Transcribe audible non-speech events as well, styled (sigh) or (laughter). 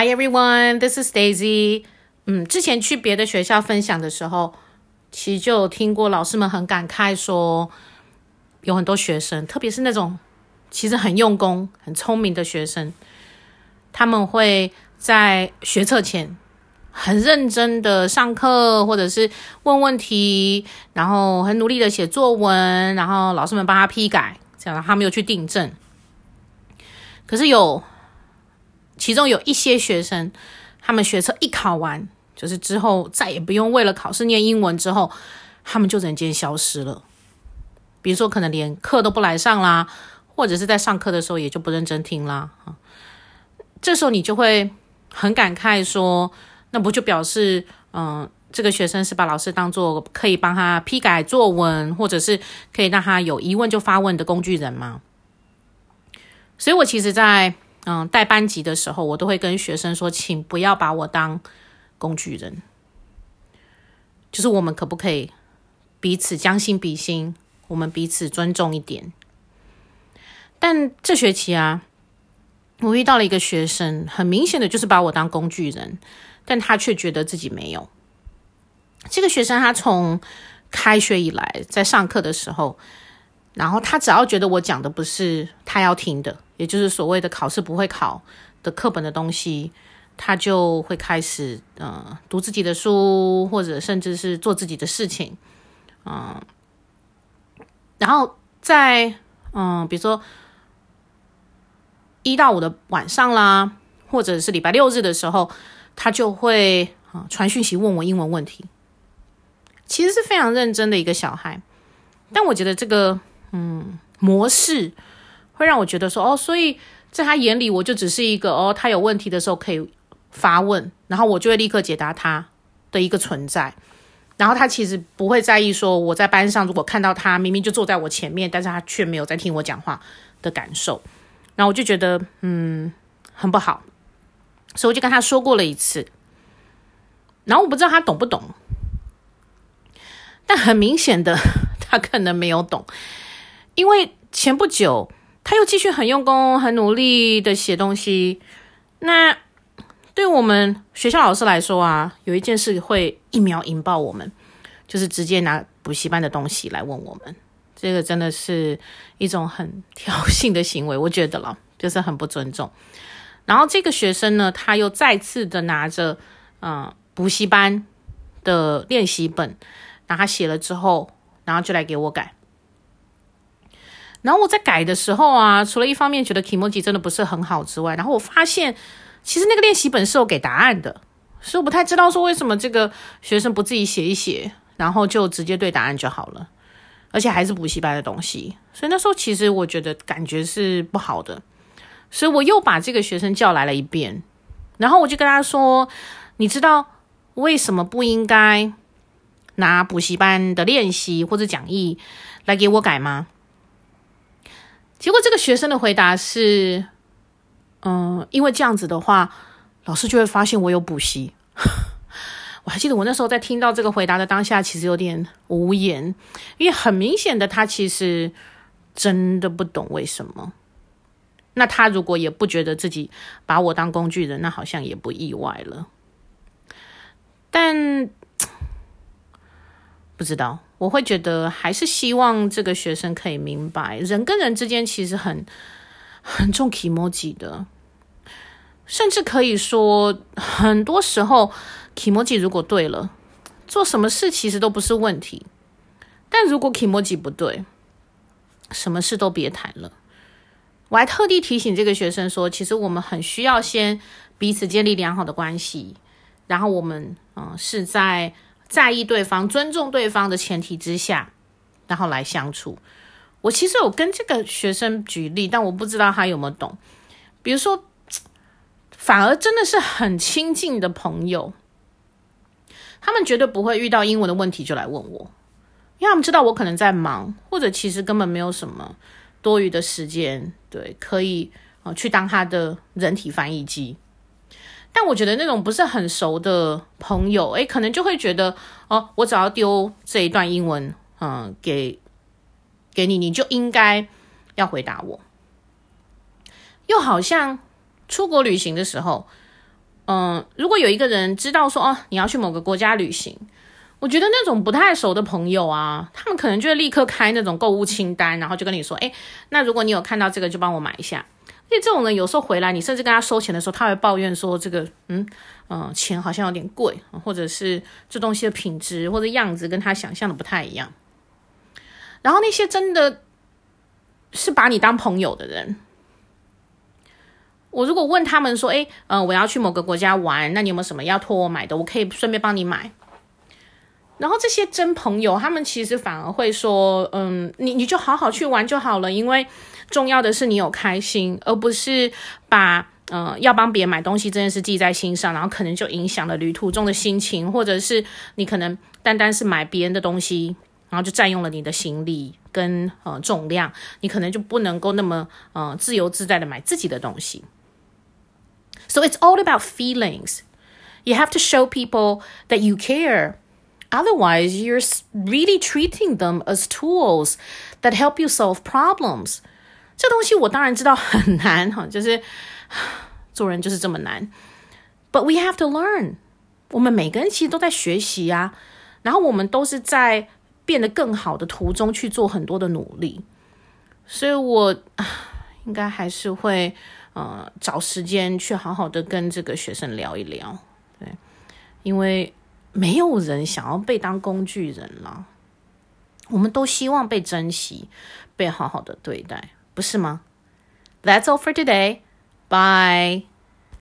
Hi everyone, this is Daisy. 嗯，之前去别的学校分享的时候，其实就有听过老师们很感慨说，有很多学生，特别是那种其实很用功、很聪明的学生，他们会在学测前很认真的上课，或者是问问题，然后很努力的写作文，然后老师们帮他批改，这样他们又去订正。可是有。其中有一些学生，他们学测一考完，就是之后再也不用为了考试念英文，之后他们就人间消失了。比如说，可能连课都不来上啦，或者是在上课的时候也就不认真听啦。啊这时候你就会很感慨说，那不就表示，嗯，这个学生是把老师当做可以帮他批改作文，或者是可以让他有疑问就发问的工具人吗？所以我其实，在嗯，带班级的时候，我都会跟学生说，请不要把我当工具人。就是我们可不可以彼此将心比心，我们彼此尊重一点？但这学期啊，我遇到了一个学生，很明显的就是把我当工具人，但他却觉得自己没有。这个学生他从开学以来，在上课的时候，然后他只要觉得我讲的不是他要听的。也就是所谓的考试不会考的课本的东西，他就会开始呃读自己的书，或者甚至是做自己的事情，嗯、然后在嗯、比如说一到五的晚上啦，或者是礼拜六日的时候，他就会啊、传讯息问我英文问题，其实是非常认真的一个小孩，但我觉得这个嗯模式。会让我觉得说哦，所以在他眼里，我就只是一个哦，他有问题的时候可以发问，然后我就会立刻解答他的一个存在。然后他其实不会在意说我在班上如果看到他明明就坐在我前面，但是他却没有在听我讲话的感受。然后我就觉得嗯很不好，所以我就跟他说过了一次。然后我不知道他懂不懂，但很明显的 (laughs) 他可能没有懂，因为前不久。他又继续很用功、很努力的写东西。那对我们学校老师来说啊，有一件事会一秒引爆我们，就是直接拿补习班的东西来问我们。这个真的是一种很挑衅的行为，我觉得了，就是很不尊重。然后这个学生呢，他又再次的拿着嗯补习班的练习本，然后他写了之后，然后就来给我改。然后我在改的时候啊，除了一方面觉得 Kimoji 真的不是很好之外，然后我发现其实那个练习本是有给答案的，所以我不太知道说为什么这个学生不自己写一写，然后就直接对答案就好了，而且还是补习班的东西，所以那时候其实我觉得感觉是不好的，所以我又把这个学生叫来了一遍，然后我就跟他说：“你知道为什么不应该拿补习班的练习或者讲义来给我改吗？”结果这个学生的回答是，嗯，因为这样子的话，老师就会发现我有补习。(laughs) 我还记得我那时候在听到这个回答的当下，其实有点无言，因为很明显的他其实真的不懂为什么。那他如果也不觉得自己把我当工具人，那好像也不意外了。但不知道。我会觉得还是希望这个学生可以明白，人跟人之间其实很 (laughs) 很重 kimoji 的，甚至可以说，很多时候 kimoji 如果对了，做什么事其实都不是问题。但如果 kimoji 不对，什么事都别谈了。我还特地提醒这个学生说，其实我们很需要先彼此建立良好的关系，然后我们嗯、是在。在意对方、尊重对方的前提之下，然后来相处。我其实有跟这个学生举例，但我不知道他有没有懂。比如说，反而真的是很亲近的朋友，他们绝对不会遇到英文的问题就来问我，因为他们知道我可能在忙，或者其实根本没有什么多余的时间，对，可以呃去当他的人体翻译机。但我觉得那种不是很熟的朋友，诶，可能就会觉得哦，我只要丢这一段英文，嗯，给给你，你就应该要回答我。又好像出国旅行的时候，嗯，如果有一个人知道说，哦，你要去某个国家旅行，我觉得那种不太熟的朋友啊，他们可能就会立刻开那种购物清单，然后就跟你说，哎，那如果你有看到这个，就帮我买一下。因为这种人有时候回来，你甚至跟他收钱的时候，他会抱怨说，这个，嗯嗯、钱好像有点贵，或者是这东西的品质或者样子跟他想象的不太一样。然后那些真的是把你当朋友的人。我如果问他们说：“诶，嗯，我要去某个国家玩，那你有没有什么要托我买的？我可以顺便帮你买。”然后这些真朋友，他们其实反而会说：“嗯，你你就好好去玩就好了，因为重要的是你有开心，而不是把嗯要帮别人买东西这件事记在心上，然后可能就影响了旅途中的心情，或者是你可能单单是买别人的东西，然后就占用了你的行李跟呃重量，你可能就不能够那么呃自由自在的买自己的东西。” So it's all about feelings. You have to show people that you care. Otherwise, you're really treating them as tools that help you solve problems. 这东西我当然知道很难哈，(laughs) 就是 (sighs) 做人就是这么难。But we have to learn. 我们每个人其实都在学习啊，然后我们都是在变得更好的途中去做很多的努力。所以我 (sighs) 应该还是会。呃，找时间去好好的跟这个学生聊一聊，对，因为没有人想要被当工具人了，我们都希望被珍惜，被好好的对待，不是吗？That's all for today. Bye.